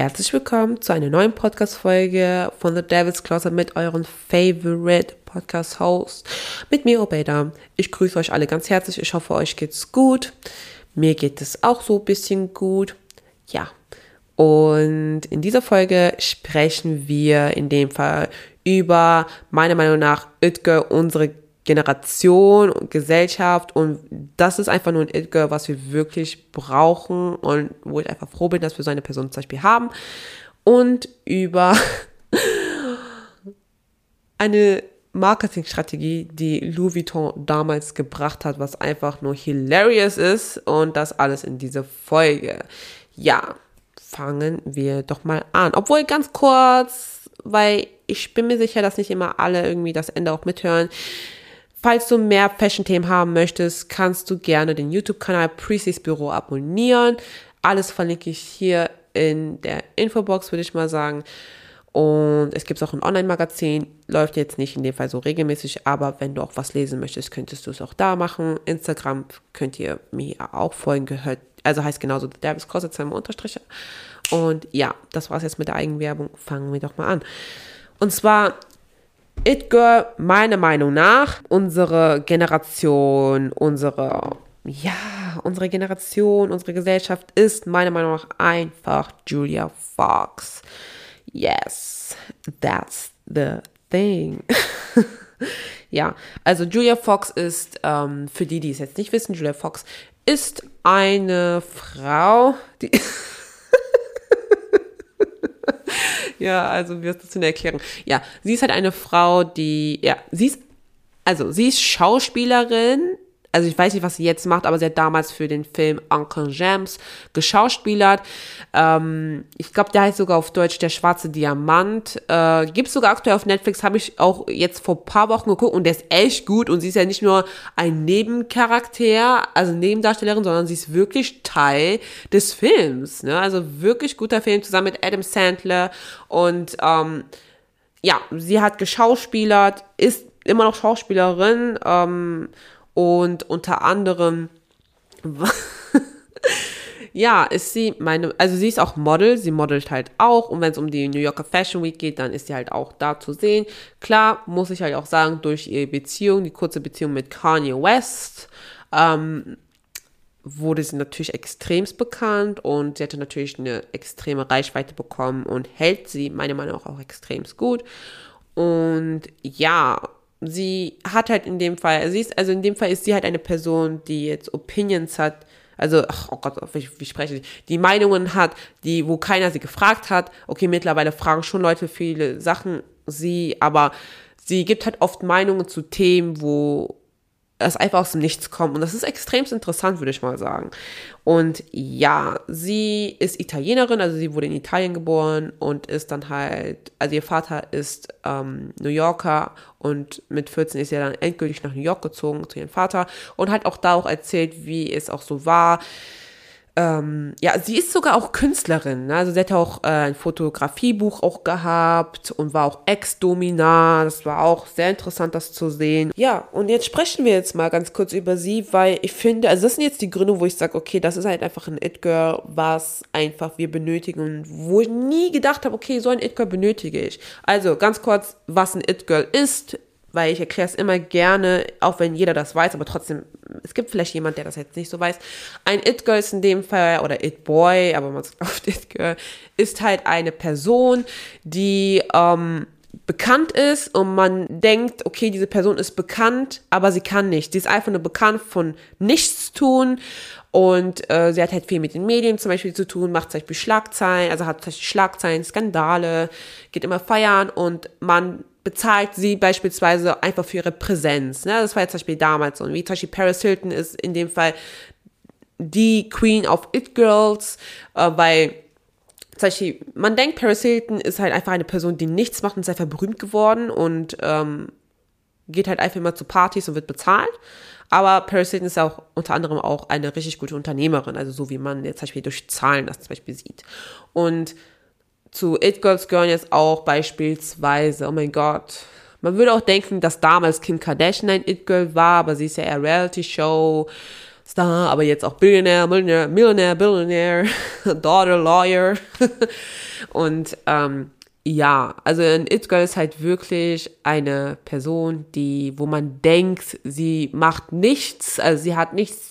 Herzlich willkommen zu einer neuen Podcast-Folge von The Devil's Closet mit euren Favorite Podcast-Host, mit mir Obeda. Ich grüße euch alle ganz herzlich. Ich hoffe, euch geht's gut. Mir geht es auch so ein bisschen gut. Ja. Und in dieser Folge sprechen wir in dem Fall über meiner Meinung nach Itge, unsere Generation und Gesellschaft und das ist einfach nur ein It-Girl, was wir wirklich brauchen und wo ich einfach froh bin, dass wir so eine Person zum Beispiel haben und über eine Marketingstrategie, die Louis Vuitton damals gebracht hat, was einfach nur hilarious ist und das alles in dieser Folge. Ja, fangen wir doch mal an. Obwohl ganz kurz, weil ich bin mir sicher, dass nicht immer alle irgendwie das Ende auch mithören. Falls du mehr Fashion-Themen haben möchtest, kannst du gerne den YouTube-Kanal Precis Büro abonnieren. Alles verlinke ich hier in der Infobox, würde ich mal sagen. Und es gibt auch ein Online-Magazin, läuft jetzt nicht in dem Fall so regelmäßig, aber wenn du auch was lesen möchtest, könntest du es auch da machen. Instagram könnt ihr mir auch folgen, gehört, also heißt genauso Davis Crosset, zwei Unterstriche. Und ja, das war's jetzt mit der Eigenwerbung. Fangen wir doch mal an. Und zwar It Girl, meiner Meinung nach, unsere Generation, unsere, ja, unsere Generation, unsere Gesellschaft ist meiner Meinung nach einfach Julia Fox. Yes, that's the thing. ja, also Julia Fox ist, ähm, für die, die es jetzt nicht wissen, Julia Fox ist eine Frau, die ja, also wie ist das denn erklären? Ja, sie ist halt eine Frau, die, ja, sie ist, also sie ist Schauspielerin, also ich weiß nicht, was sie jetzt macht, aber sie hat damals für den Film Uncle James geschauspielert. Ähm, ich glaube, der heißt sogar auf Deutsch Der schwarze Diamant. Äh, Gibt es sogar aktuell auf Netflix, habe ich auch jetzt vor paar Wochen geguckt und der ist echt gut und sie ist ja nicht nur ein Nebencharakter, also Nebendarstellerin, sondern sie ist wirklich Teil des Films. Ne? Also wirklich guter Film zusammen mit Adam Sandler und ähm, ja, sie hat geschauspielert, ist immer noch Schauspielerin. Ähm, und unter anderem, ja, ist sie meine, also sie ist auch Model, sie modelt halt auch. Und wenn es um die New Yorker Fashion Week geht, dann ist sie halt auch da zu sehen. Klar, muss ich halt auch sagen, durch ihre Beziehung, die kurze Beziehung mit Kanye West, ähm, wurde sie natürlich extremst bekannt und sie hatte natürlich eine extreme Reichweite bekommen und hält sie meiner Meinung nach auch extremst gut. Und ja, sie hat halt in dem Fall, sie ist, also in dem Fall ist sie halt eine Person, die jetzt Opinions hat, also, ach, oh Gott, wie, wie spreche ich, die Meinungen hat, die, wo keiner sie gefragt hat. Okay, mittlerweile fragen schon Leute viele Sachen sie, aber sie gibt halt oft Meinungen zu Themen, wo es einfach aus dem Nichts kommt. Und das ist extrem interessant, würde ich mal sagen. Und ja, sie ist Italienerin, also sie wurde in Italien geboren und ist dann halt, also ihr Vater ist ähm, New Yorker und mit 14 ist sie dann endgültig nach New York gezogen zu ihrem Vater und hat auch da auch erzählt, wie es auch so war, ähm, ja, sie ist sogar auch Künstlerin. Ne? Also sie hat auch äh, ein Fotografiebuch auch gehabt und war auch Ex-Domina. Das war auch sehr interessant, das zu sehen. Ja, und jetzt sprechen wir jetzt mal ganz kurz über sie, weil ich finde, also das sind jetzt die Gründe, wo ich sage, okay, das ist halt einfach ein It-Girl, was einfach wir benötigen und wo ich nie gedacht habe, okay, so ein It-Girl benötige ich. Also ganz kurz, was ein It-Girl ist weil ich erkläre es immer gerne, auch wenn jeder das weiß, aber trotzdem, es gibt vielleicht jemand, der das jetzt nicht so weiß. Ein It-Girl ist in dem Fall, oder It-Boy, aber man sagt oft It-Girl, ist halt eine Person, die ähm, bekannt ist und man denkt, okay, diese Person ist bekannt, aber sie kann nicht. Sie ist einfach nur bekannt von nichts tun und äh, sie hat halt viel mit den Medien zum Beispiel zu tun, macht zum Beispiel Schlagzeilen, also hat zum Beispiel Schlagzeilen, Skandale, geht immer feiern und man bezahlt sie beispielsweise einfach für ihre Präsenz. Ne? Das war jetzt zum Beispiel damals so. Und wie zum Beispiel Paris Hilton ist in dem Fall die Queen of It Girls, äh, weil zum Beispiel, man denkt, Paris Hilton ist halt einfach eine Person, die nichts macht und ist einfach berühmt geworden und ähm, geht halt einfach immer zu Partys und wird bezahlt. Aber Paris Hilton ist auch unter anderem auch eine richtig gute Unternehmerin, also so wie man jetzt zum Beispiel durch Zahlen das zum Beispiel sieht. Und zu It Girls gehören jetzt auch beispielsweise, oh mein Gott, man würde auch denken, dass damals Kim Kardashian ein It Girl war, aber sie ist ja eher Reality Show Star, aber jetzt auch Billionär, Millionär, Millionär, Billionär, Daughter, Lawyer. und ähm, ja, also ein It-Girl ist halt wirklich eine Person, die, wo man denkt, sie macht nichts, also sie hat nichts,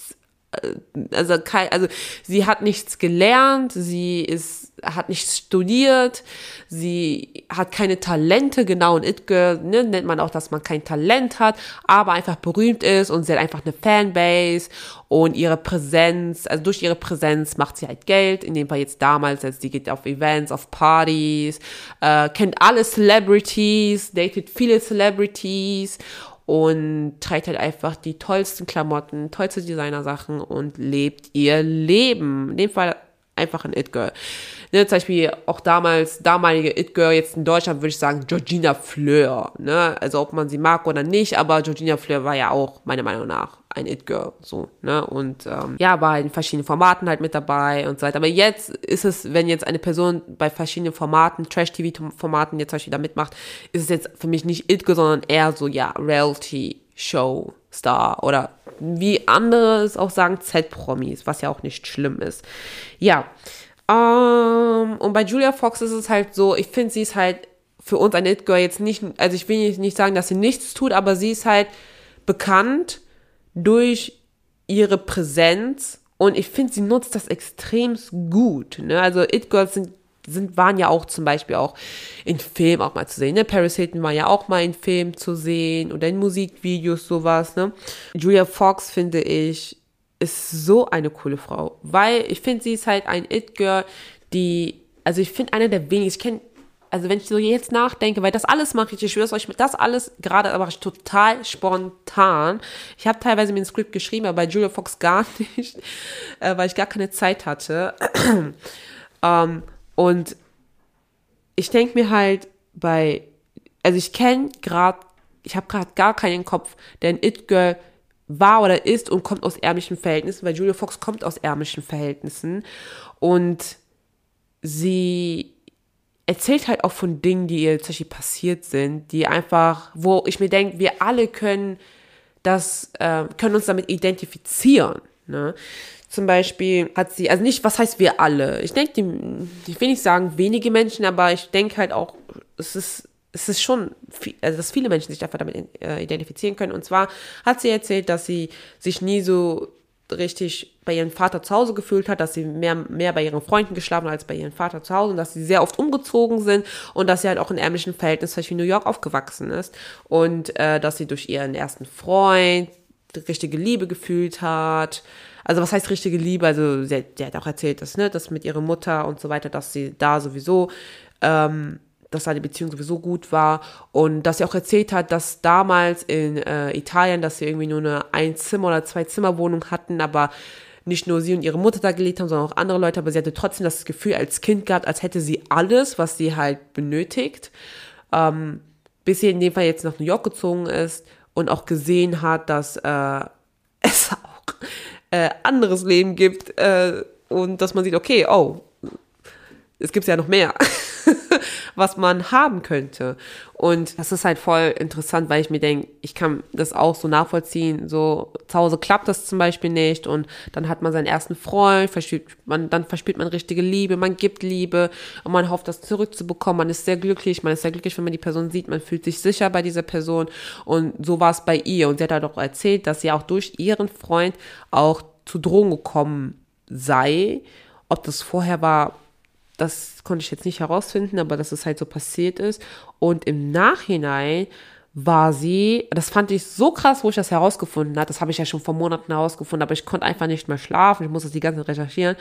also kein, also sie hat nichts gelernt, sie ist hat nicht studiert, sie hat keine Talente, genau, und It Girl ne, nennt man auch, dass man kein Talent hat, aber einfach berühmt ist und sie hat einfach eine Fanbase und ihre Präsenz, also durch ihre Präsenz macht sie halt Geld, in dem Fall jetzt damals, als sie geht auf Events, auf Partys, äh, kennt alle Celebrities, datet viele Celebrities und trägt halt einfach die tollsten Klamotten, tollste Designersachen und lebt ihr Leben. In dem Fall einfach ein It-Girl. Ne, zum Beispiel auch damals, damalige It-Girl, jetzt in Deutschland würde ich sagen Georgina Fleur. Ne? Also ob man sie mag oder nicht, aber Georgina Fleur war ja auch, meiner Meinung nach, ein It-Girl. So, ne? Und ähm, ja, war in verschiedenen Formaten halt mit dabei und so weiter. Aber jetzt ist es, wenn jetzt eine Person bei verschiedenen Formaten, Trash-TV-Formaten jetzt zum Beispiel da mitmacht, ist es jetzt für mich nicht It-Girl, sondern eher so, ja, Reality-Show. Star oder wie andere es auch sagen, Z-Promis, was ja auch nicht schlimm ist. Ja, ähm, und bei Julia Fox ist es halt so, ich finde, sie ist halt für uns ein It-Girl jetzt nicht, also ich will nicht sagen, dass sie nichts tut, aber sie ist halt bekannt durch ihre Präsenz und ich finde, sie nutzt das extrem gut. Ne? Also It-Girls sind, sind, waren ja auch zum Beispiel auch in Filmen auch mal zu sehen. Ne? Paris Hilton war ja auch mal in Filmen zu sehen oder in Musikvideos sowas. Ne? Julia Fox finde ich ist so eine coole Frau, weil ich finde, sie ist halt ein It-Girl, die, also ich finde eine der wenigen, ich kenne, also wenn ich so jetzt nachdenke, weil das alles mache ich, ich schwöre es euch, das alles gerade mache ich total spontan. Ich habe teilweise mir ein Skript geschrieben, aber bei Julia Fox gar nicht, äh, weil ich gar keine Zeit hatte. ähm, und ich denke mir halt bei, also ich kenne gerade, ich habe gerade gar keinen Kopf, der ein It-Girl war oder ist und kommt aus ärmlichen Verhältnissen, weil Julia Fox kommt aus ärmlichen Verhältnissen und sie erzählt halt auch von Dingen, die ihr tatsächlich passiert sind, die einfach, wo ich mir denke, wir alle können das, äh, können uns damit identifizieren. Ne? Zum Beispiel hat sie, also nicht, was heißt wir alle? Ich denke, ich will nicht sagen wenige Menschen, aber ich denke halt auch, es ist es ist schon, viel, also dass viele Menschen sich einfach damit äh, identifizieren können. Und zwar hat sie erzählt, dass sie sich nie so richtig bei ihrem Vater zu Hause gefühlt hat, dass sie mehr, mehr bei ihren Freunden geschlafen hat als bei ihrem Vater zu Hause und dass sie sehr oft umgezogen sind und dass sie halt auch in ärmlichen Verhältnissen, Beispiel in New York, aufgewachsen ist und äh, dass sie durch ihren ersten Freund richtige Liebe gefühlt hat. Also was heißt richtige Liebe? Also sie, sie hat auch erzählt, dass, ne, dass mit ihrer Mutter und so weiter, dass sie da sowieso ähm, dass seine Beziehung sowieso gut war und dass sie auch erzählt hat, dass damals in äh, Italien, dass sie irgendwie nur eine Einzimmer- oder Zwei-Zimmer-Wohnung hatten, aber nicht nur sie und ihre Mutter da gelebt haben, sondern auch andere Leute, aber sie hatte trotzdem das Gefühl als Kind gehabt, als hätte sie alles, was sie halt benötigt, ähm, bis sie in dem Fall jetzt nach New York gezogen ist und auch gesehen hat, dass äh, es auch äh, anderes Leben gibt äh, und dass man sieht, okay, oh, es gibt ja noch mehr. was man haben könnte. Und das ist halt voll interessant, weil ich mir denke, ich kann das auch so nachvollziehen. So zu Hause klappt das zum Beispiel nicht und dann hat man seinen ersten Freund, verspielt man, dann verspielt man richtige Liebe, man gibt Liebe und man hofft, das zurückzubekommen. Man ist sehr glücklich, man ist sehr glücklich, wenn man die Person sieht, man fühlt sich sicher bei dieser Person und so war es bei ihr. Und sie hat halt auch erzählt, dass sie auch durch ihren Freund auch zu Drogen gekommen sei. Ob das vorher war, das konnte ich jetzt nicht herausfinden, aber dass es halt so passiert ist. Und im Nachhinein war sie, das fand ich so krass, wo ich das herausgefunden habe. Das habe ich ja schon vor Monaten herausgefunden, aber ich konnte einfach nicht mehr schlafen. Ich musste die ganze Zeit recherchieren.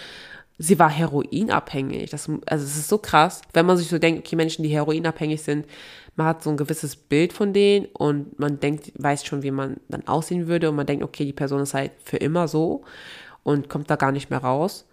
Sie war heroinabhängig. Das, also es ist so krass, wenn man sich so denkt, okay, Menschen, die heroinabhängig sind, man hat so ein gewisses Bild von denen und man denkt, weiß schon, wie man dann aussehen würde und man denkt, okay, die Person ist halt für immer so und kommt da gar nicht mehr raus.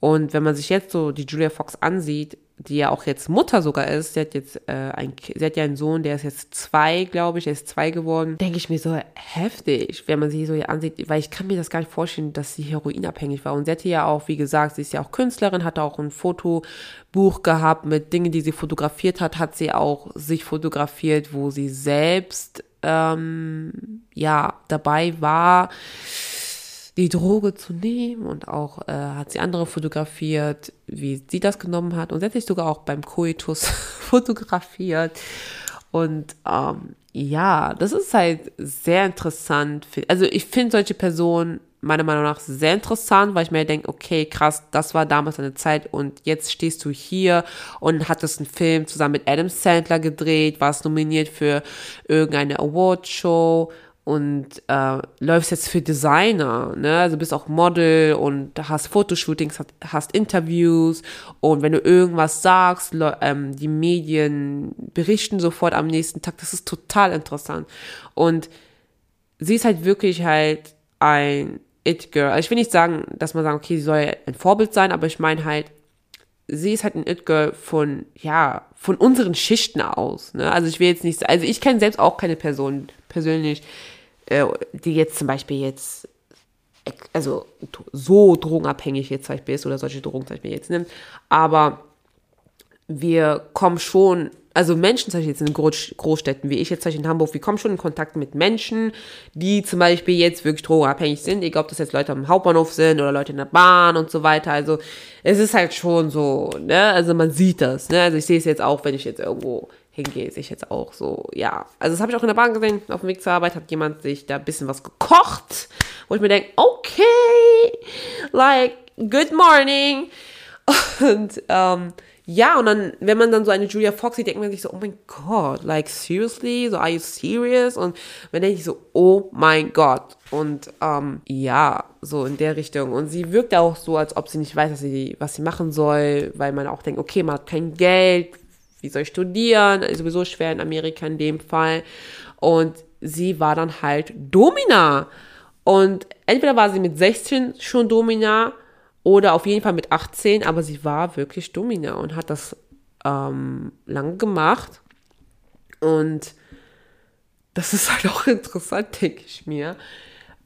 Und wenn man sich jetzt so die Julia Fox ansieht, die ja auch jetzt Mutter sogar ist, sie hat jetzt äh, ein, sie hat ja einen Sohn, der ist jetzt zwei, glaube ich, er ist zwei geworden, denke ich mir so heftig, wenn man sie so hier ansieht, weil ich kann mir das gar nicht vorstellen, dass sie heroinabhängig war. Und sie hatte ja auch, wie gesagt, sie ist ja auch Künstlerin, hat auch ein Fotobuch gehabt mit Dingen, die sie fotografiert hat, hat sie auch sich fotografiert, wo sie selbst ähm, ja dabei war die Droge zu nehmen und auch äh, hat sie andere fotografiert, wie sie das genommen hat. Und sich sogar auch beim Coitus fotografiert. Und ähm, ja, das ist halt sehr interessant. Also ich finde solche Personen meiner Meinung nach sehr interessant, weil ich mir denke, okay, krass, das war damals eine Zeit und jetzt stehst du hier und hattest einen Film zusammen mit Adam Sandler gedreht, warst nominiert für irgendeine Awardshow und äh, läufst jetzt für Designer, ne? Also bist auch Model und hast Fotoshootings, hast, hast Interviews und wenn du irgendwas sagst, ähm, die Medien berichten sofort am nächsten Tag. Das ist total interessant. Und sie ist halt wirklich halt ein It-Girl. Also ich will nicht sagen, dass man sagt, okay, sie soll ein Vorbild sein, aber ich meine halt, sie ist halt ein It-Girl von, ja, von unseren Schichten aus. Ne? Also ich will jetzt nicht, also ich kenne selbst auch keine Person persönlich, die jetzt zum Beispiel jetzt, also so drogenabhängig jetzt zum Beispiel ist oder solche Drogen zum Beispiel jetzt nimmt, aber wir kommen schon, also Menschen zum Beispiel jetzt in Großstädten, wie ich jetzt zum Beispiel in Hamburg, wir kommen schon in Kontakt mit Menschen, die zum Beispiel jetzt wirklich drogenabhängig sind, egal ob das jetzt Leute am Hauptbahnhof sind oder Leute in der Bahn und so weiter, also es ist halt schon so, ne, also man sieht das, ne, also ich sehe es jetzt auch, wenn ich jetzt irgendwo hingehe, sich jetzt auch so, ja. Also das habe ich auch in der Bahn gesehen, auf dem Weg zur Arbeit hat jemand sich da ein bisschen was gekocht, wo ich mir denke, okay, like, good morning. Und ähm, ja, und dann, wenn man dann so eine Julia Fox sieht, denkt man sich so, oh mein Gott, like seriously, so are you serious? Und dann denke ich so, oh mein Gott. Und ähm, ja, so in der Richtung. Und sie wirkt auch so, als ob sie nicht weiß, was sie, was sie machen soll, weil man auch denkt, okay, man hat kein Geld, wie soll ich studieren? Ist sowieso schwer in Amerika in dem Fall. Und sie war dann halt Domina. Und entweder war sie mit 16 schon Domina oder auf jeden Fall mit 18, aber sie war wirklich Domina und hat das ähm, lange gemacht. Und das ist halt auch interessant, denke ich mir.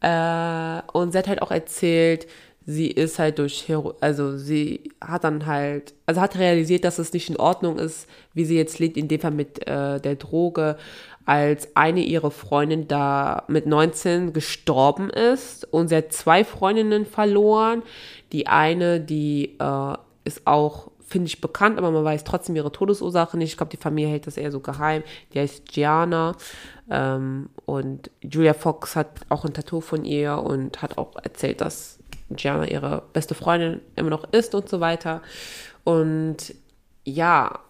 Äh, und sie hat halt auch erzählt, sie ist halt durch, Hero also sie hat dann halt, also hat realisiert, dass es nicht in Ordnung ist, wie sie jetzt lebt, in dem Fall mit äh, der Droge, als eine ihrer Freundinnen da mit 19 gestorben ist und sie hat zwei Freundinnen verloren. Die eine, die äh, ist auch, finde ich, bekannt, aber man weiß trotzdem ihre Todesursache nicht. Ich glaube, die Familie hält das eher so geheim. Die heißt Gianna. Ähm, und Julia Fox hat auch ein Tattoo von ihr und hat auch erzählt, dass Gianna ihre beste Freundin immer noch ist und so weiter. Und ja,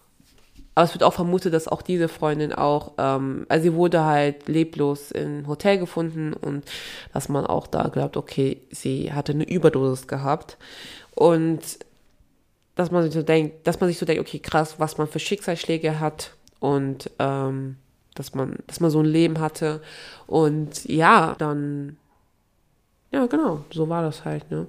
aber es wird auch vermutet, dass auch diese Freundin auch, ähm, also sie wurde halt leblos im Hotel gefunden und dass man auch da glaubt, okay, sie hatte eine Überdosis gehabt. Und dass man sich so denkt, dass man sich so denkt, okay, krass, was man für Schicksalsschläge hat und ähm, dass man, dass man so ein Leben hatte. Und ja, dann ja, genau, so war das halt, ne?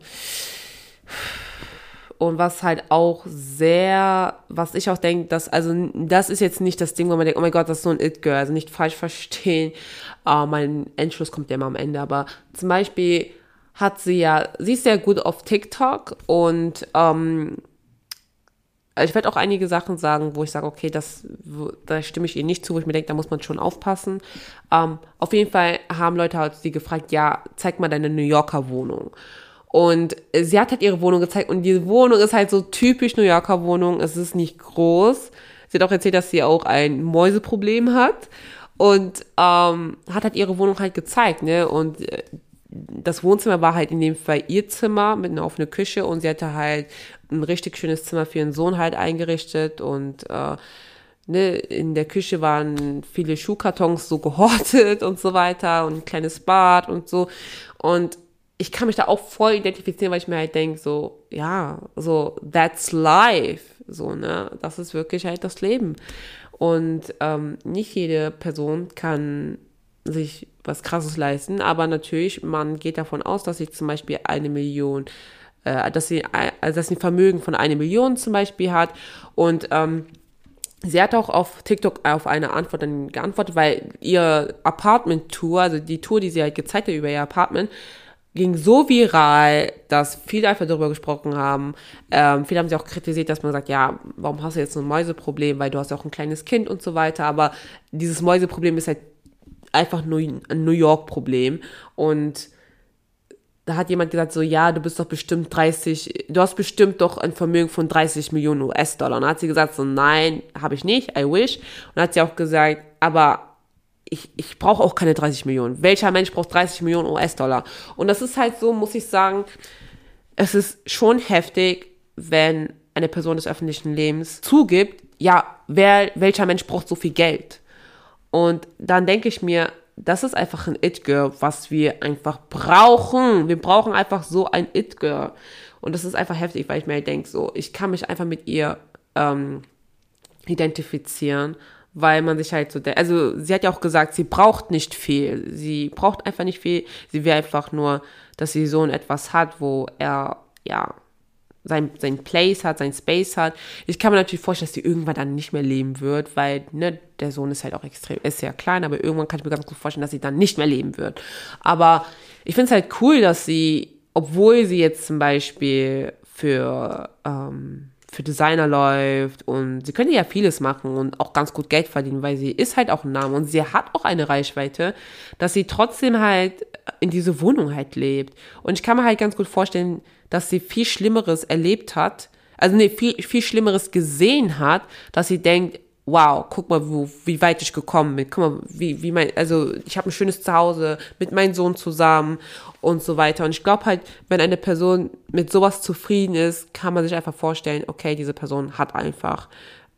Und was halt auch sehr, was ich auch denke, dass, also das ist jetzt nicht das Ding, wo man denkt, oh mein Gott, das ist so ein It-Girl, also nicht falsch verstehen. Uh, mein Entschluss kommt ja immer am Ende, aber zum Beispiel hat sie ja, sie ist sehr gut auf TikTok und ähm, also ich werde auch einige Sachen sagen, wo ich sage, okay, das, da stimme ich ihr nicht zu, wo ich mir denke, da muss man schon aufpassen. Ähm, auf jeden Fall haben Leute halt sie gefragt, ja, zeig mal deine New Yorker Wohnung. Und sie hat halt ihre Wohnung gezeigt und die Wohnung ist halt so typisch New Yorker Wohnung. Es ist nicht groß. Sie hat auch erzählt, dass sie auch ein Mäuseproblem hat und ähm, hat halt ihre Wohnung halt gezeigt, ne? Und äh, das Wohnzimmer war halt in dem Fall ihr Zimmer mit einer offenen Küche und sie hatte halt ein richtig schönes Zimmer für ihren Sohn halt eingerichtet und äh, ne, in der Küche waren viele Schuhkartons so gehortet und so weiter und ein kleines Bad und so und ich kann mich da auch voll identifizieren, weil ich mir halt denke, so, ja, so, that's life, so, ne, das ist wirklich halt das Leben. Und ähm, nicht jede Person kann sich was Krasses leisten, aber natürlich, man geht davon aus, dass sie zum Beispiel eine Million, äh, dass sie, also dass sie ein Vermögen von eine Million zum Beispiel hat und ähm, Sie hat auch auf TikTok auf eine Antwort dann geantwortet, weil ihr Apartment-Tour, also die Tour, die sie halt gezeigt hat über ihr Apartment, ging so viral, dass viele einfach darüber gesprochen haben. Ähm, viele haben sie auch kritisiert, dass man sagt, ja, warum hast du jetzt so ein Mäuseproblem, weil du hast ja auch ein kleines Kind und so weiter. Aber dieses Mäuseproblem ist halt einfach nur ein New York-Problem. Und da hat jemand gesagt, so, ja, du bist doch bestimmt 30, du hast bestimmt doch ein Vermögen von 30 Millionen US-Dollar. Und dann hat sie gesagt, so, nein, habe ich nicht, I wish. Und dann hat sie auch gesagt, aber ich, ich brauche auch keine 30 Millionen. Welcher Mensch braucht 30 Millionen US-Dollar? Und das ist halt so, muss ich sagen, es ist schon heftig, wenn eine Person des öffentlichen Lebens zugibt, ja, wer, welcher Mensch braucht so viel Geld? Und dann denke ich mir, das ist einfach ein It-Girl, was wir einfach brauchen. Wir brauchen einfach so ein It-Girl. Und das ist einfach heftig, weil ich mir halt denke, so, ich kann mich einfach mit ihr ähm, identifizieren, weil man sich halt so, also sie hat ja auch gesagt, sie braucht nicht viel. Sie braucht einfach nicht viel. Sie will einfach nur, dass sie so etwas hat, wo er, ja, sein, sein Place hat, sein Space hat. Ich kann mir natürlich vorstellen, dass die irgendwann dann nicht mehr leben wird, weil ne, der Sohn ist halt auch extrem, ist sehr klein, aber irgendwann kann ich mir ganz gut vorstellen, dass sie dann nicht mehr leben wird. Aber ich finde es halt cool, dass sie, obwohl sie jetzt zum Beispiel für, ähm, für Designer läuft und sie könnte ja vieles machen und auch ganz gut Geld verdienen, weil sie ist halt auch ein Name und sie hat auch eine Reichweite, dass sie trotzdem halt in diese Wohnung halt lebt. Und ich kann mir halt ganz gut vorstellen, dass sie viel Schlimmeres erlebt hat, also nee, viel, viel Schlimmeres gesehen hat, dass sie denkt, wow, guck mal, wo, wie weit ich gekommen bin. Guck mal, wie, wie mein, also ich habe ein schönes Zuhause mit meinem Sohn zusammen und so weiter. Und ich glaube halt, wenn eine Person mit sowas zufrieden ist, kann man sich einfach vorstellen, okay, diese Person hat einfach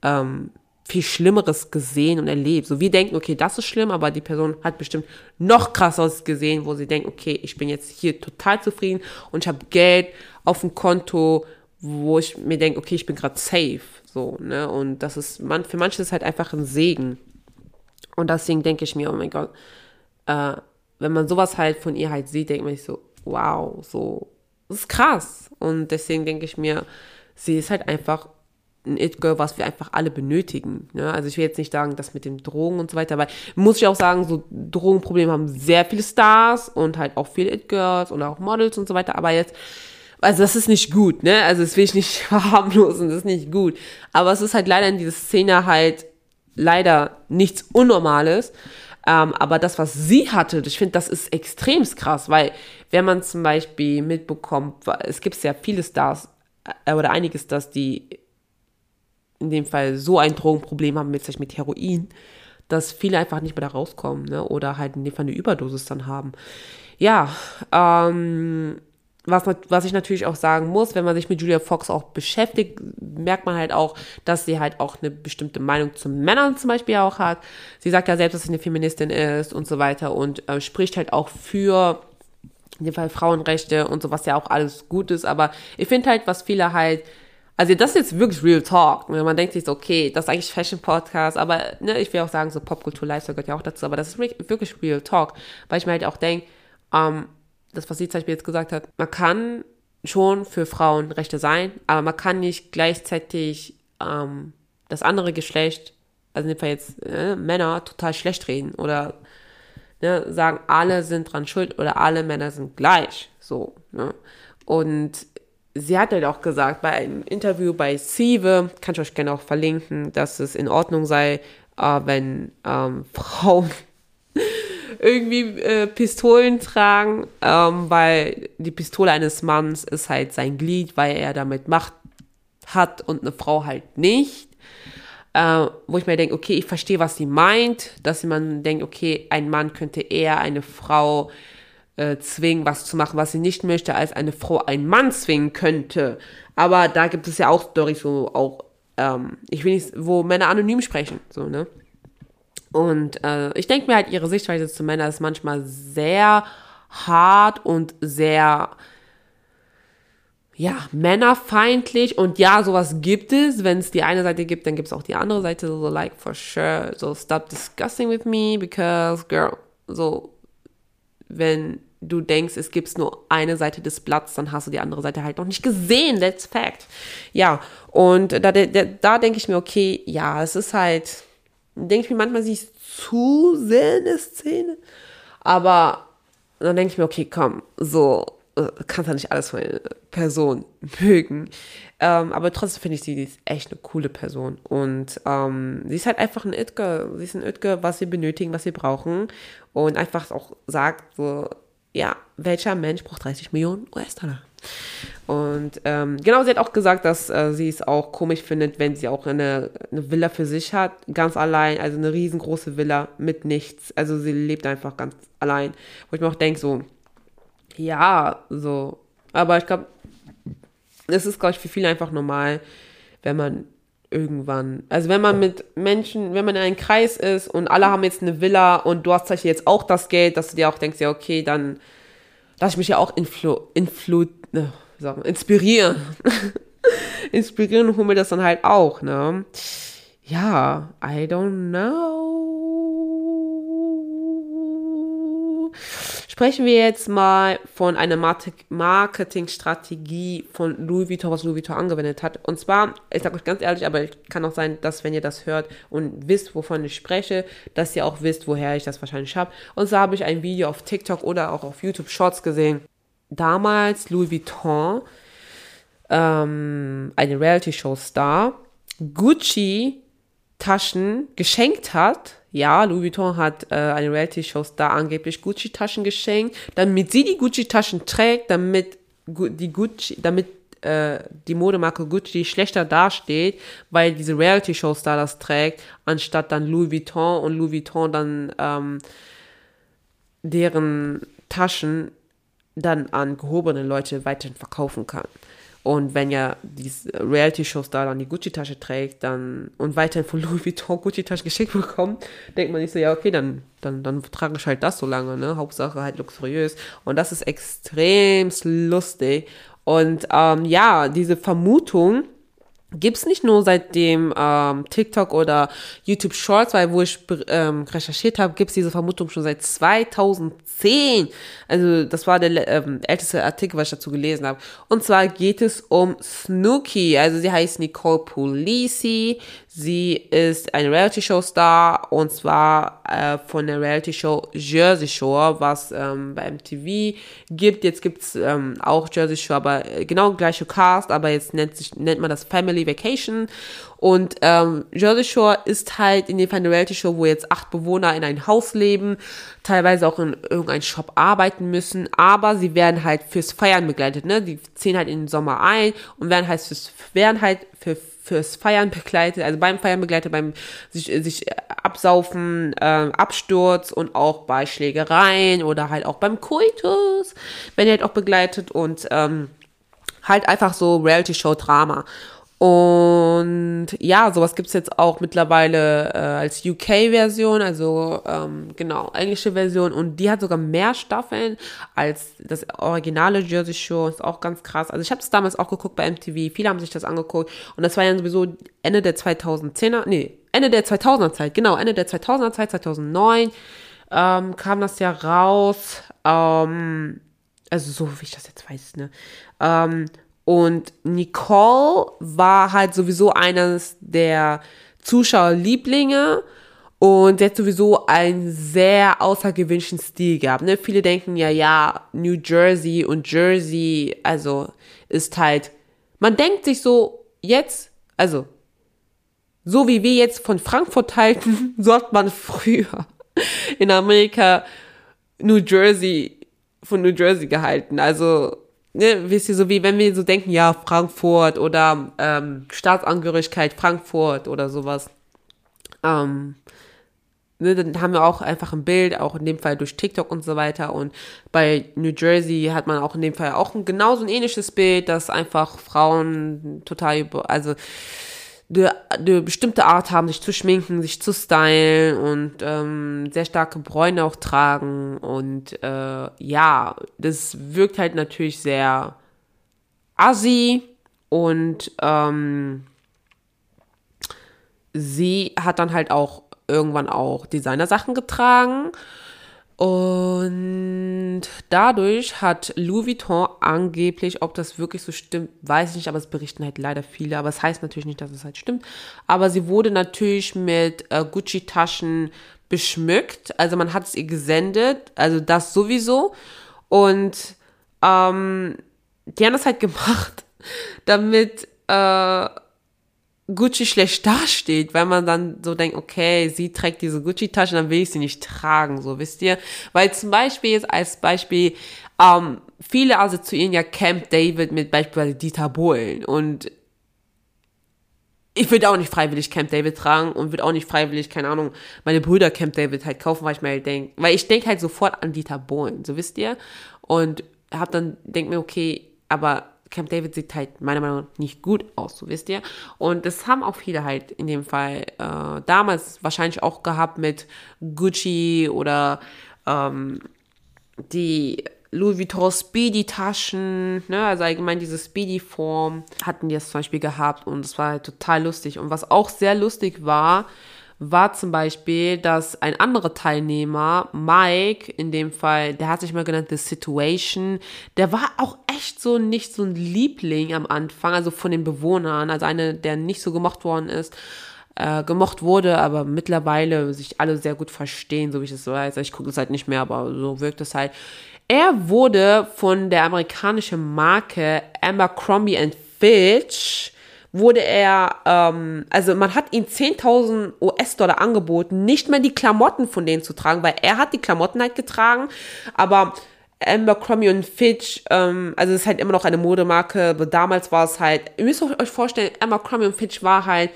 ähm, viel Schlimmeres gesehen und erlebt. So wir denken, okay, das ist schlimm, aber die Person hat bestimmt noch krasseres gesehen, wo sie denkt, okay, ich bin jetzt hier total zufrieden und ich habe Geld auf dem Konto, wo ich mir denke, okay, ich bin gerade safe. So, ne? Und das ist, man, für manche ist halt einfach ein Segen. Und deswegen denke ich mir, oh mein Gott, äh, wenn man sowas halt von ihr halt sieht, denkt man sich so, wow, so, das ist krass. Und deswegen denke ich mir, sie ist halt einfach ein It-Girl, was wir einfach alle benötigen. Ne? Also ich will jetzt nicht sagen, das mit dem Drogen und so weiter, weil muss ich auch sagen, so Drogenprobleme haben sehr viele Stars und halt auch viele It-Girls und auch Models und so weiter, aber jetzt, also das ist nicht gut, ne? Also das will ich nicht verharmlosen, das ist nicht gut. Aber es ist halt leider in dieser Szene halt leider nichts Unnormales. Ähm, aber das, was sie hatte, ich finde, das ist extrem krass, weil wenn man zum Beispiel mitbekommt, es gibt ja viele Stars äh, oder einige Stars, die in dem Fall so ein Drogenproblem haben, mit, mit Heroin, dass viele einfach nicht mehr da rauskommen, ne? Oder halt in dem Fall eine Überdosis dann haben. Ja, ähm, was, was ich natürlich auch sagen muss, wenn man sich mit Julia Fox auch beschäftigt, merkt man halt auch, dass sie halt auch eine bestimmte Meinung zu Männern zum Beispiel auch hat. Sie sagt ja selbst, dass sie eine Feministin ist und so weiter und äh, spricht halt auch für in dem Fall Frauenrechte und so, was ja auch alles gut ist. Aber ich finde halt, was viele halt also das ist jetzt wirklich Real Talk. Ne? Man denkt sich so, okay, das ist eigentlich Fashion Podcast, aber ne, ich will auch sagen, so Popkultur, Lifestyle gehört ja auch dazu, aber das ist wirklich Real Talk, weil ich mir halt auch denke, ähm, das, was sie zum Beispiel jetzt gesagt hat, man kann schon für Frauen Rechte sein, aber man kann nicht gleichzeitig ähm, das andere Geschlecht, also in dem Fall jetzt äh, Männer, total schlecht reden oder ne, sagen, alle sind dran schuld oder alle Männer sind gleich. So. Ne? Und sie hat halt auch gesagt, bei einem Interview bei Sieve, kann ich euch gerne auch verlinken, dass es in Ordnung sei, äh, wenn ähm, Frauen irgendwie äh, Pistolen tragen, ähm, weil die Pistole eines Manns ist halt sein Glied, weil er damit Macht hat und eine Frau halt nicht. Äh, wo ich mir denke, okay, ich verstehe, was sie meint, dass man denkt, okay, ein Mann könnte eher eine Frau äh, zwingen, was zu machen, was sie nicht möchte, als eine Frau einen Mann zwingen könnte. Aber da gibt es ja auch Storys, wo auch, ähm, ich will nicht, wo Männer anonym sprechen, so, ne? Und äh, ich denke mir halt, ihre Sichtweise zu Männern ist manchmal sehr hart und sehr, ja, männerfeindlich. Und ja, sowas gibt es. Wenn es die eine Seite gibt, dann gibt es auch die andere Seite. So, like, for sure. So, stop discussing with me, because, girl, so, wenn du denkst, es gibt nur eine Seite des Blatts, dann hast du die andere Seite halt noch nicht gesehen. That's fact. Ja, und da, da, da denke ich mir, okay, ja, es ist halt, denke ich mir manchmal, sie ist zu sehr in der Szene. Aber dann denke ich mir, okay, komm, so, äh, kannst ja nicht alles von einer Person mögen. Ähm, aber trotzdem finde ich sie, die ist echt eine coole Person. Und ähm, sie ist halt einfach ein Itger. Sie ist ein Itger, was wir benötigen, was wir brauchen. Und einfach auch sagt, so, ja, welcher Mensch braucht 30 Millionen US-Dollar? Und ähm, genau, sie hat auch gesagt, dass äh, sie es auch komisch findet, wenn sie auch eine, eine Villa für sich hat, ganz allein, also eine riesengroße Villa mit nichts. Also sie lebt einfach ganz allein. Wo ich mir auch denke, so, ja, so. Aber ich glaube, es ist, glaube ich, für viele einfach normal, wenn man irgendwann, also wenn man mit Menschen, wenn man in einem Kreis ist und alle haben jetzt eine Villa und du hast jetzt auch das Geld, dass du dir auch denkst, ja, okay, dann lass ich mich ja auch influ, influ, ne, sagen, inspirieren. inspirieren und hol mir das dann halt auch, ne? Ja, I don't know. Sprechen wir jetzt mal von einer Marketingstrategie von Louis Vuitton, was Louis Vuitton angewendet hat. Und zwar, ich sage euch ganz ehrlich, aber kann auch sein, dass wenn ihr das hört und wisst, wovon ich spreche, dass ihr auch wisst, woher ich das wahrscheinlich habe. Und zwar habe ich ein Video auf TikTok oder auch auf YouTube Shorts gesehen. Damals Louis Vuitton, ähm, eine Reality-Show-Star, Gucci Taschen geschenkt hat ja, Louis Vuitton hat äh, eine Reality-Show-Star angeblich Gucci-Taschen geschenkt, damit sie die Gucci-Taschen trägt, damit die Gucci, damit äh, die Modemarke Gucci schlechter dasteht, weil diese Reality-Show-Star das trägt, anstatt dann Louis Vuitton und Louis Vuitton dann ähm, deren Taschen dann an gehobene Leute weiterhin verkaufen kann. Und wenn ja die Reality-Shows da dann die Gucci-Tasche trägt dann und weiterhin von Louis Vuitton Gucci-Tasche geschickt bekommt, denkt man nicht so, ja, okay, dann, dann, dann trage ich halt das so lange, ne? Hauptsache halt luxuriös. Und das ist extrem lustig. Und ähm, ja, diese Vermutung, gibt es nicht nur seitdem ähm, TikTok oder YouTube Shorts, weil wo ich ähm, recherchiert habe, gibt es diese Vermutung schon seit 2010. Also das war der ähm, älteste Artikel, was ich dazu gelesen habe. Und zwar geht es um Snooki. Also sie heißt Nicole Polisi. Sie ist eine Reality-Show-Star und zwar äh, von der Reality-Show Jersey Shore, was ähm, bei MTV gibt. Jetzt gibt's ähm, auch Jersey Shore, aber genau gleiche Cast, aber jetzt nennt, sich, nennt man das Family Vacation. Und ähm, Jersey Shore ist halt in dem Fall eine Reality-Show, wo jetzt acht Bewohner in ein Haus leben, teilweise auch in irgendeinem Shop arbeiten müssen, aber sie werden halt fürs Feiern begleitet, ne? Die ziehen halt in den Sommer ein und werden halt fürs, werden halt für fürs Feiern begleitet, also beim Feiern begleitet, beim sich, sich absaufen, äh, Absturz und auch bei Schlägereien oder halt auch beim Coitus, wenn ihr halt auch begleitet und ähm, halt einfach so Reality-Show-Drama. Und ja, sowas gibt's jetzt auch mittlerweile äh, als UK-Version, also ähm, genau, englische Version. Und die hat sogar mehr Staffeln als das originale Jersey Show. Ist auch ganz krass. Also ich habe das damals auch geguckt bei MTV. Viele haben sich das angeguckt. Und das war ja sowieso Ende der 2010er, nee, Ende der 2000er Zeit, genau, Ende der 2000er Zeit, 2009 ähm, kam das ja raus. Ähm, also so wie ich das jetzt weiß, ne. Ähm, und Nicole war halt sowieso eines der Zuschauerlieblinge und sie hat sowieso einen sehr außergewöhnlichen Stil gehabt. Ne? Viele denken ja, ja, New Jersey und Jersey, also ist halt, man denkt sich so, jetzt, also, so wie wir jetzt von Frankfurt halten, so hat man früher in Amerika New Jersey von New Jersey gehalten. Also ne, wisst ihr, so wie wenn wir so denken, ja, Frankfurt oder ähm, Staatsangehörigkeit Frankfurt oder sowas. Ähm, ne, dann haben wir auch einfach ein Bild, auch in dem Fall durch TikTok und so weiter. Und bei New Jersey hat man auch in dem Fall auch ein genauso ein ähnliches Bild, dass einfach Frauen total, also eine, bestimmte Art haben, sich zu schminken, sich zu stylen und ähm, sehr starke Bräune auch tragen. Und äh, ja, das wirkt halt natürlich sehr assi und ähm, sie hat dann halt auch irgendwann auch Designersachen getragen und dadurch hat Louis Vuitton angeblich, ob das wirklich so stimmt, weiß ich nicht, aber es berichten halt leider viele. Aber es das heißt natürlich nicht, dass es halt stimmt. Aber sie wurde natürlich mit äh, Gucci-Taschen beschmückt. Also man hat es ihr gesendet, also das sowieso. Und ähm, die haben das halt gemacht, damit äh, Gucci schlecht dasteht, weil man dann so denkt, okay, sie trägt diese Gucci-Tasche, dann will ich sie nicht tragen, so wisst ihr. Weil zum Beispiel jetzt als Beispiel, ähm, viele assoziieren ja Camp David mit beispielsweise Dieter Bohlen und ich würde auch nicht freiwillig Camp David tragen und würde auch nicht freiwillig, keine Ahnung, meine Brüder Camp David halt kaufen, weil ich mir halt denke, weil ich denke halt sofort an Dieter Bohlen, so wisst ihr. Und hab dann, denk mir, okay, aber Camp David sieht halt meiner Meinung nach nicht gut aus, so wisst ihr. Und das haben auch viele halt in dem Fall äh, damals wahrscheinlich auch gehabt mit Gucci oder ähm, die Louis Vuitton Speedy Taschen, ne, also allgemein diese Speedy Form hatten die es zum Beispiel gehabt und es war halt total lustig. Und was auch sehr lustig war, war zum Beispiel, dass ein anderer Teilnehmer, Mike, in dem Fall, der hat sich mal genannt The Situation, der war auch echt so nicht so ein Liebling am Anfang, also von den Bewohnern, also eine, der nicht so gemocht worden ist, äh, gemocht wurde, aber mittlerweile sich alle sehr gut verstehen, so wie ich es so weiß. Ich gucke es halt nicht mehr, aber so wirkt es halt. Er wurde von der amerikanischen Marke Abercrombie Fitch wurde er, ähm, also man hat ihm 10.000 US-Dollar angeboten, nicht mehr die Klamotten von denen zu tragen, weil er hat die Klamotten halt getragen, aber Abercrombie und Fitch, ähm, also es ist halt immer noch eine Modemarke, aber damals war es halt, ihr müsst euch vorstellen, Abercrombie und Fitch war halt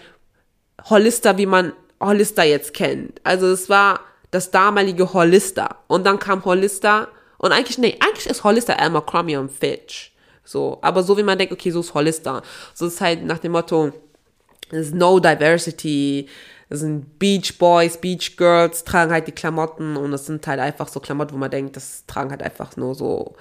Hollister, wie man Hollister jetzt kennt. Also es war das damalige Hollister. Und dann kam Hollister und eigentlich, nee, eigentlich ist Hollister Abercrombie und Fitch. So, aber so wie man denkt, okay, so ist Hollister. So ist halt nach dem Motto, es ist no diversity, es sind Beach Boys, Beach Girls, tragen halt die Klamotten und es sind halt einfach so Klamotten, wo man denkt, das tragen halt einfach nur so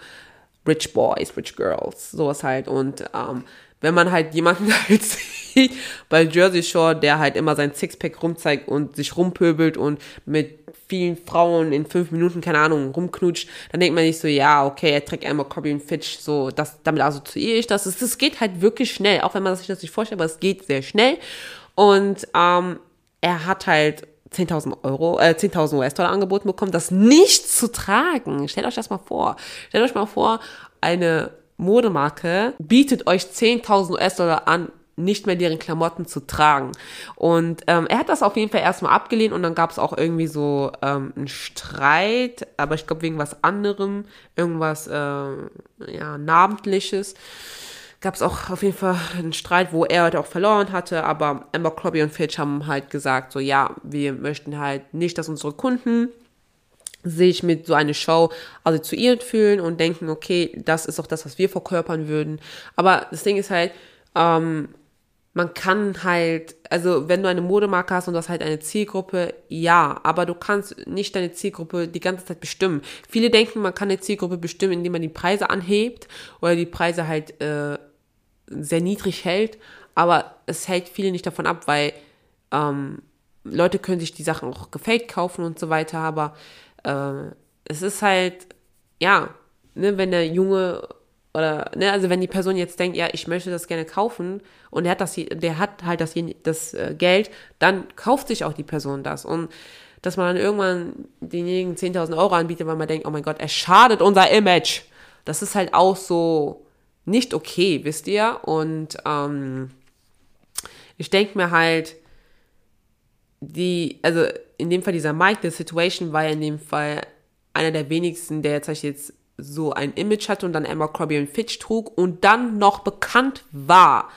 Rich Boys, Rich Girls, sowas halt. Und ähm, wenn man halt jemanden halt sieht bei Jersey Shore, der halt immer sein Sixpack rumzeigt und sich rumpöbelt und mit vielen Frauen in fünf Minuten, keine Ahnung, rumknutscht, dann denkt man nicht so, ja, okay, er trägt einmal Copy und Fitch, so, das, damit assoziiere ich das. Das geht halt wirklich schnell, auch wenn man sich das nicht vorstellt, aber es geht sehr schnell. Und ähm, er hat halt 10.000 Euro, äh, 10.000 US-Dollar angeboten bekommen, das nicht zu tragen. Stellt euch das mal vor. Stellt euch mal vor, eine Modemarke bietet euch 10.000 US-Dollar an, nicht mehr deren Klamotten zu tragen. Und ähm, er hat das auf jeden Fall erstmal abgelehnt und dann gab es auch irgendwie so ähm, einen Streit, aber ich glaube wegen was anderem, irgendwas äh, ja, Namentliches. Gab es auch auf jeden Fall einen Streit, wo er halt auch verloren hatte, aber Amber Clobby und Fitch haben halt gesagt, so ja, wir möchten halt nicht, dass unsere Kunden sich mit so einer Show assoziiert fühlen und denken, okay, das ist auch das, was wir verkörpern würden. Aber das Ding ist halt, ähm, man kann halt, also wenn du eine Modemarke hast und du hast halt eine Zielgruppe, ja, aber du kannst nicht deine Zielgruppe die ganze Zeit bestimmen. Viele denken, man kann eine Zielgruppe bestimmen, indem man die Preise anhebt oder die Preise halt äh, sehr niedrig hält, aber es hält viele nicht davon ab, weil ähm, Leute können sich die Sachen auch gefaked kaufen und so weiter, aber äh, es ist halt, ja, ne, wenn der Junge oder, ne, also wenn die Person jetzt denkt, ja, ich möchte das gerne kaufen und er hat das, der hat halt das, das äh, Geld, dann kauft sich auch die Person das. Und dass man dann irgendwann denjenigen 10.000 Euro anbietet, weil man denkt, oh mein Gott, er schadet unser Image. Das ist halt auch so nicht okay, wisst ihr? Und ähm, ich denke mir halt, die, also in dem Fall dieser Mike, The Situation war ja in dem Fall einer der wenigsten, der jetzt jetzt so ein Image hatte und dann Emma Crobby und Fitch trug und dann noch bekannt war.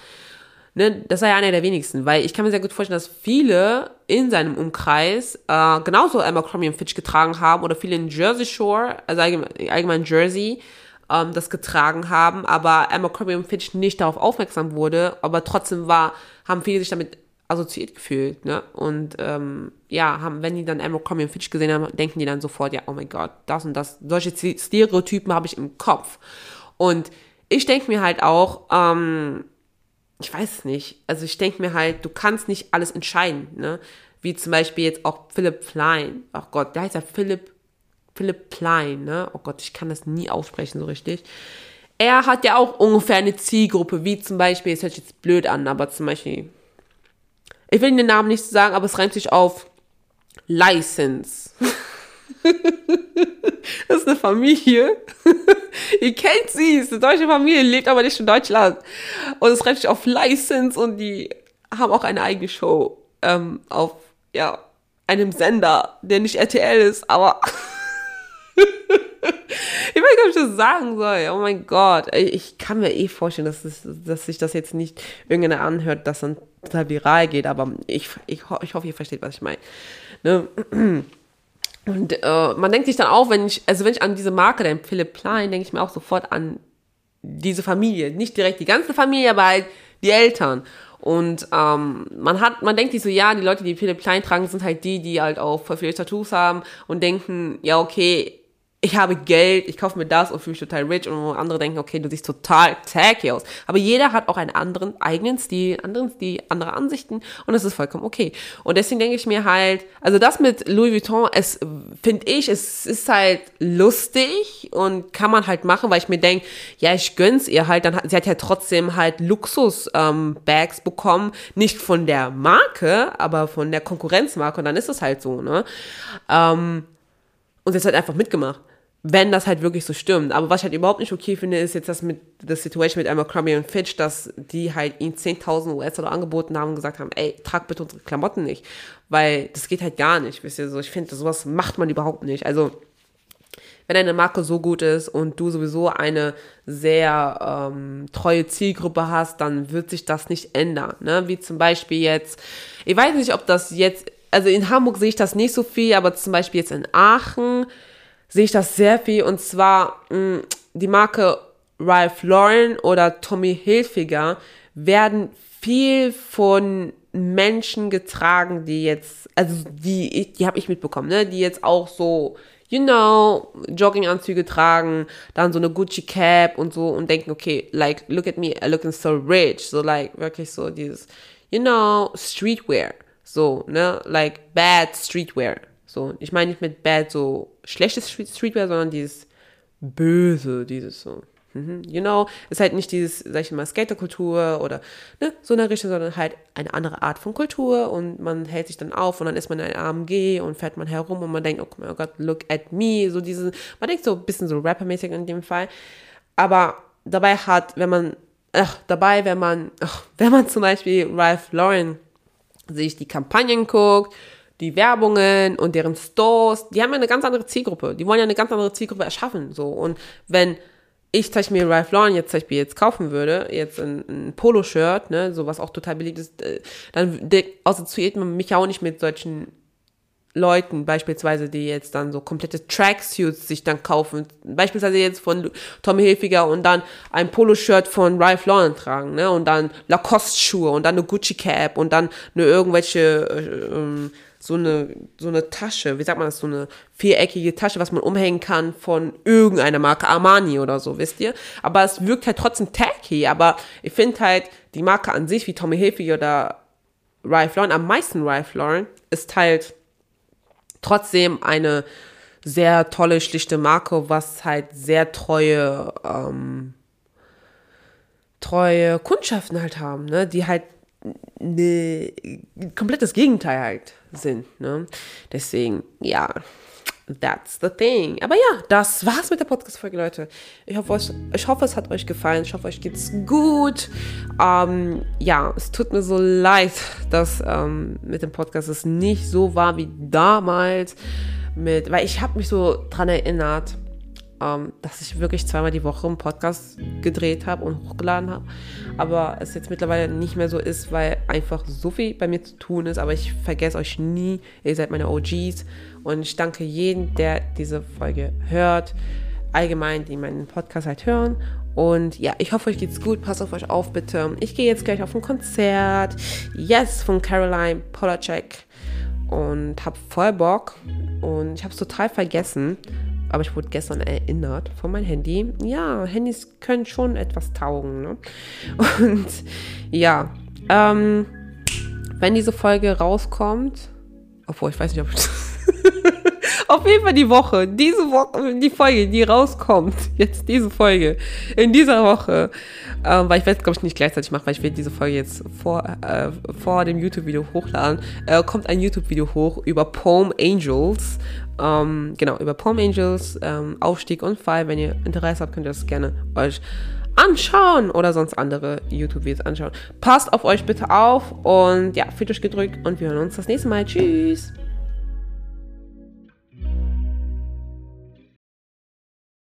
Ne, das war ja einer der wenigsten, weil ich kann mir sehr gut vorstellen, dass viele in seinem Umkreis äh, genauso Emma Cromie und Fitch getragen haben oder viele in Jersey Shore, also allgemein, allgemein Jersey, ähm, das getragen haben, aber Emma und Fitch nicht darauf aufmerksam wurde, aber trotzdem war, haben viele sich damit assoziiert gefühlt, ne? Und ähm, ja, haben, wenn die dann Abercrombie und Fitch gesehen haben, denken die dann sofort, ja, oh mein Gott, das und das, solche Stereotypen habe ich im Kopf. Und ich denke mir halt auch, ähm, ich weiß es nicht, also ich denke mir halt, du kannst nicht alles entscheiden, ne? Wie zum Beispiel jetzt auch Philipp Plein. Ach Gott, der heißt ja Philipp, Philipp Plein, ne? Oh Gott, ich kann das nie aussprechen so richtig. Er hat ja auch ungefähr eine Zielgruppe, wie zum Beispiel, es hört sich jetzt blöd an, aber zum Beispiel ich will den Namen nicht sagen, aber es reimt sich auf License. das ist eine Familie. Ihr kennt sie, es ist eine deutsche Familie, lebt aber nicht in Deutschland. Und es reimt sich auf License und die haben auch eine eigene Show ähm, auf, ja, einem Sender, der nicht RTL ist, aber ich weiß gar nicht, was ich sagen soll. Oh mein Gott. Ich kann mir eh vorstellen, dass, es, dass sich das jetzt nicht irgendeiner anhört, dass dann total viral geht, aber ich, ich, ich hoffe, ihr versteht, was ich meine. Ne? Und äh, man denkt sich dann auch, wenn ich, also wenn ich an diese Marke denke, Philipp Klein, denke ich mir auch sofort an diese Familie. Nicht direkt die ganze Familie, aber halt die Eltern. Und ähm, man hat, man denkt sich so, ja, die Leute, die Philipp Klein tragen, sind halt die, die halt auch voll viele Tattoos haben und denken, ja, okay, ich habe Geld, ich kaufe mir das und fühle mich total rich und andere denken, okay, du siehst total tacky aus. Aber jeder hat auch einen anderen eigenen Stil, anderen Stil, andere Ansichten und das ist vollkommen okay. Und deswegen denke ich mir halt, also das mit Louis Vuitton, es finde ich, es ist halt lustig und kann man halt machen, weil ich mir denke, ja, ich gönn's ihr halt, dann sie hat ja trotzdem halt Luxus ähm, Bags bekommen, nicht von der Marke, aber von der Konkurrenzmarke und dann ist es halt so, ne? Ähm, und sie hat halt einfach mitgemacht wenn das halt wirklich so stimmt. Aber was ich halt überhaupt nicht okay finde, ist jetzt das mit der Situation mit Abercrombie und Fitch, dass die halt ihnen 10.000 US-Dollar angeboten haben und gesagt haben, ey, trag bitte unsere Klamotten nicht. Weil das geht halt gar nicht, wisst ihr so. Ich finde, sowas macht man überhaupt nicht. Also, wenn eine Marke so gut ist und du sowieso eine sehr ähm, treue Zielgruppe hast, dann wird sich das nicht ändern. Ne? Wie zum Beispiel jetzt, ich weiß nicht, ob das jetzt, also in Hamburg sehe ich das nicht so viel, aber zum Beispiel jetzt in Aachen, sehe ich das sehr viel. Und zwar mh, mm, die Marke Ralph Lauren oder Tommy Hilfiger werden viel von Menschen getragen, die jetzt, also die, die habe ich mitbekommen, ne, die jetzt auch so, you know, Jogginganzüge tragen, dann so eine Gucci Cap und so und denken, okay, like, look at me, I'm looking so rich, so like, wirklich so dieses, you know, Streetwear, so, ne, like bad Streetwear, so, ich meine nicht mit bad so schlechtes Streetwear, sondern dieses böse, dieses so. Mhm, you know, ist halt nicht dieses, sag ich mal, Skaterkultur oder ne, so eine Richtung, sondern halt eine andere Art von Kultur und man hält sich dann auf und dann ist man in einem AMG und fährt man herum und man denkt, oh mein Gott, look at me, so diese, man denkt so ein bisschen so rappermäßig in dem Fall, aber dabei hat, wenn man, ach, dabei, wenn man, ach, wenn man zum Beispiel Ralph Lauren sich die Kampagnen guckt, die Werbungen und deren Stores, die haben ja eine ganz andere Zielgruppe. Die wollen ja eine ganz andere Zielgruppe erschaffen. So. Und wenn ich zum Beispiel Ralph Lauren jetzt zum Beispiel jetzt kaufen würde, jetzt ein, ein Poloshirt, ne, so was auch total beliebt ist, äh, dann assoziiert man mich ja auch nicht mit solchen Leuten beispielsweise, die jetzt dann so komplette Tracksuits sich dann kaufen, beispielsweise jetzt von Tommy Hilfiger und dann ein Poloshirt von Ralph Lauren tragen, ne, und dann Lacoste-Schuhe und dann eine Gucci-Cap und dann eine irgendwelche äh, ähm, so eine, so eine Tasche, wie sagt man das, so eine viereckige Tasche, was man umhängen kann von irgendeiner Marke, Armani oder so, wisst ihr? Aber es wirkt halt trotzdem tacky, aber ich finde halt, die Marke an sich, wie Tommy Hilfiger oder Ralph Lauren, am meisten Ralph Lauren, ist halt trotzdem eine sehr tolle, schlichte Marke, was halt sehr treue, ähm, treue Kundschaften halt haben, ne, die halt ne, komplettes Gegenteil halt sind. Ne? Deswegen, ja, that's the thing. Aber ja, das war's mit der Podcast-Folge, Leute. Ich hoffe, euch, ich hoffe, es hat euch gefallen. Ich hoffe, euch geht's gut. Ähm, ja, es tut mir so leid, dass ähm, mit dem Podcast es nicht so war wie damals. Mit, weil ich habe mich so dran erinnert, ähm, dass ich wirklich zweimal die Woche einen Podcast gedreht habe und hochgeladen habe. Aber es jetzt mittlerweile nicht mehr so ist, weil einfach so viel bei mir zu tun ist. Aber ich vergesse euch nie. Ihr seid meine OGs. Und ich danke jedem, der diese Folge hört. Allgemein, die meinen Podcast halt hören. Und ja, ich hoffe, euch geht's gut. Passt auf euch auf, bitte. Ich gehe jetzt gleich auf ein Konzert. Yes, von Caroline Polacek. Und habe voll Bock. Und ich habe es total vergessen aber ich wurde gestern erinnert von meinem Handy. Ja, Handys können schon etwas taugen. Ne? Und ja, ähm, wenn diese Folge rauskommt, obwohl ich weiß nicht, ob ich, Auf jeden Fall die Woche, diese Woche, die Folge, die rauskommt, jetzt diese Folge, in dieser Woche, ähm, weil ich werde es, glaube ich, nicht gleichzeitig machen, weil ich werde diese Folge jetzt vor, äh, vor dem YouTube-Video hochladen, äh, kommt ein YouTube-Video hoch über Poem Angels. Ähm, genau, über Poem Angels, ähm, Aufstieg und Fall. Wenn ihr Interesse habt, könnt ihr das gerne euch anschauen oder sonst andere YouTube-Videos anschauen. Passt auf euch bitte auf und ja, fühlt euch gedrückt und wir hören uns das nächste Mal. Tschüss!